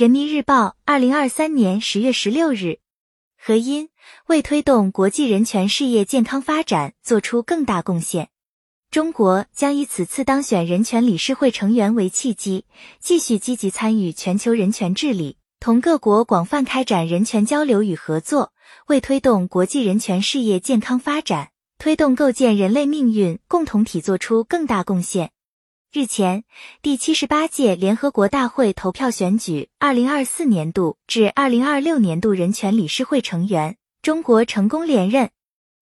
人民日报，二零二三年十月十六日。何因为推动国际人权事业健康发展做出更大贡献。中国将以此次当选人权理事会成员为契机，继续积极参与全球人权治理，同各国广泛开展人权交流与合作，为推动国际人权事业健康发展、推动构建人类命运共同体作出更大贡献。日前，第七十八届联合国大会投票选举二零二四年度至二零二六年度人权理事会成员，中国成功连任。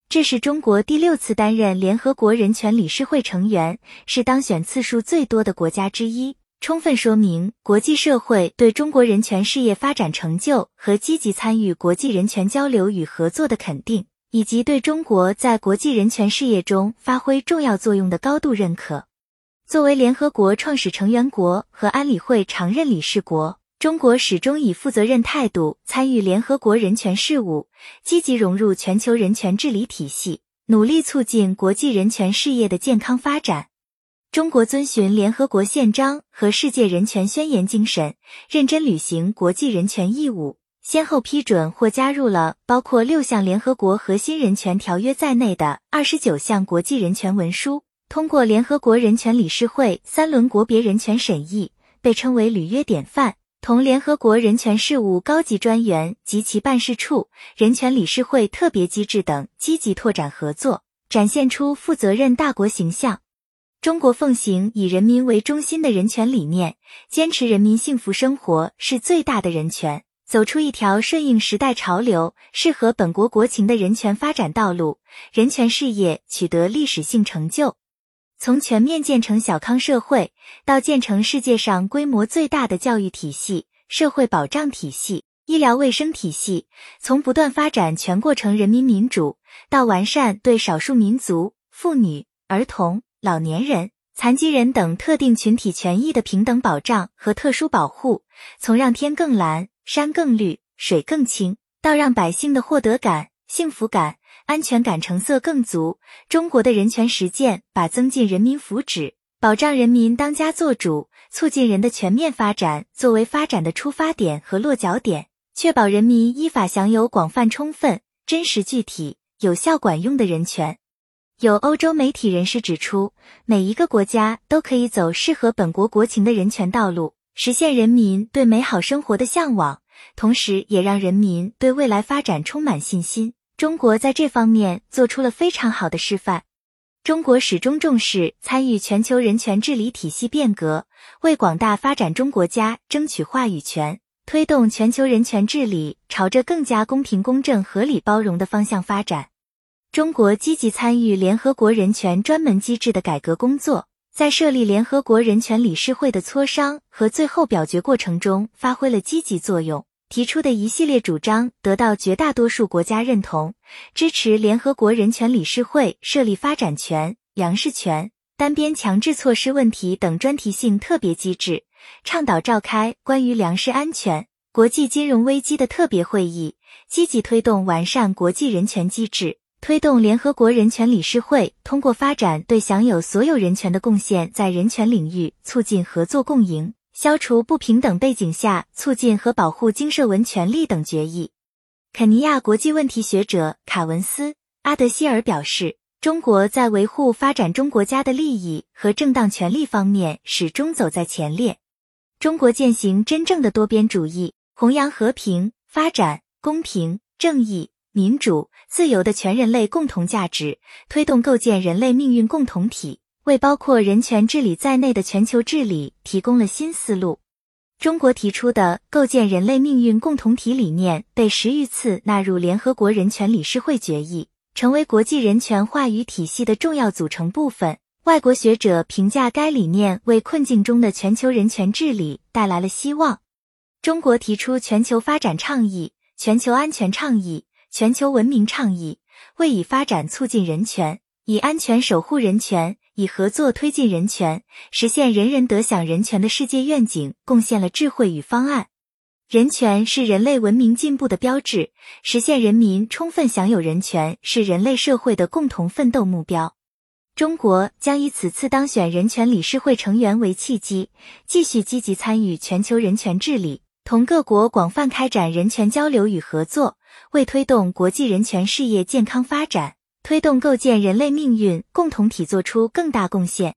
这是中国第六次担任联合国人权理事会成员，是当选次数最多的国家之一，充分说明国际社会对中国人权事业发展成就和积极参与国际人权交流与合作的肯定，以及对中国在国际人权事业中发挥重要作用的高度认可。作为联合国创始成员国和安理会常任理事国，中国始终以负责任态度参与联合国人权事务，积极融入全球人权治理体系，努力促进国际人权事业的健康发展。中国遵循联合国宪章和世界人权宣言精神，认真履行国际人权义务，先后批准或加入了包括六项联合国核心人权条约在内的二十九项国际人权文书。通过联合国人权理事会三轮国别人权审议，被称为履约典范。同联合国人权事务高级专员及其办事处、人权理事会特别机制等积极拓展合作，展现出负责任大国形象。中国奉行以人民为中心的人权理念，坚持人民幸福生活是最大的人权，走出一条顺应时代潮流、适合本国国情的人权发展道路，人权事业取得历史性成就。从全面建成小康社会，到建成世界上规模最大的教育体系、社会保障体系、医疗卫生体系；从不断发展全过程人民民主，到完善对少数民族、妇女、儿童、老年人、残疾人等特定群体权益的平等保障和特殊保护；从让天更蓝、山更绿、水更清，到让百姓的获得感、幸福感。安全感成色更足。中国的人权实践把增进人民福祉、保障人民当家作主、促进人的全面发展作为发展的出发点和落脚点，确保人民依法享有广泛、充分、真实、具体、有效、管用的人权。有欧洲媒体人士指出，每一个国家都可以走适合本国国情的人权道路，实现人民对美好生活的向往，同时也让人民对未来发展充满信心。中国在这方面做出了非常好的示范。中国始终重视参与全球人权治理体系变革，为广大发展中国家争取话语权，推动全球人权治理朝着更加公平、公正、合理、包容的方向发展。中国积极参与联合国人权专门机制的改革工作，在设立联合国人权理事会的磋商和最后表决过程中发挥了积极作用。提出的一系列主张得到绝大多数国家认同，支持联合国人权理事会设立发展权、粮食权、单边强制措施问题等专题性特别机制，倡导召开关于粮食安全、国际金融危机的特别会议，积极推动完善国际人权机制，推动联合国人权理事会通过发展对享有所有人权的贡献，在人权领域促进合作共赢。消除不平等背景下促进和保护经社文权利等决议。肯尼亚国际问题学者卡文斯·阿德希尔表示，中国在维护发展中国家的利益和正当权利方面始终走在前列。中国践行真正的多边主义，弘扬和平、发展、公平、正义、民主、自由的全人类共同价值，推动构建人类命运共同体。为包括人权治理在内的全球治理提供了新思路。中国提出的构建人类命运共同体理念被十余次纳入联合国人权理事会决议，成为国际人权话语体系的重要组成部分。外国学者评价该理念为困境中的全球人权治理带来了希望。中国提出全球发展倡议、全球安全倡议、全球文明倡议，为以发展促进人权，以安全守护人权。以合作推进人权，实现人人得享人权的世界愿景，贡献了智慧与方案。人权是人类文明进步的标志，实现人民充分享有人权是人类社会的共同奋斗目标。中国将以此次当选人权理事会成员为契机，继续积极参与全球人权治理。同各国广泛开展人权交流与合作，为推动国际人权事业健康发展，推动构建人类命运共同体作出更大贡献。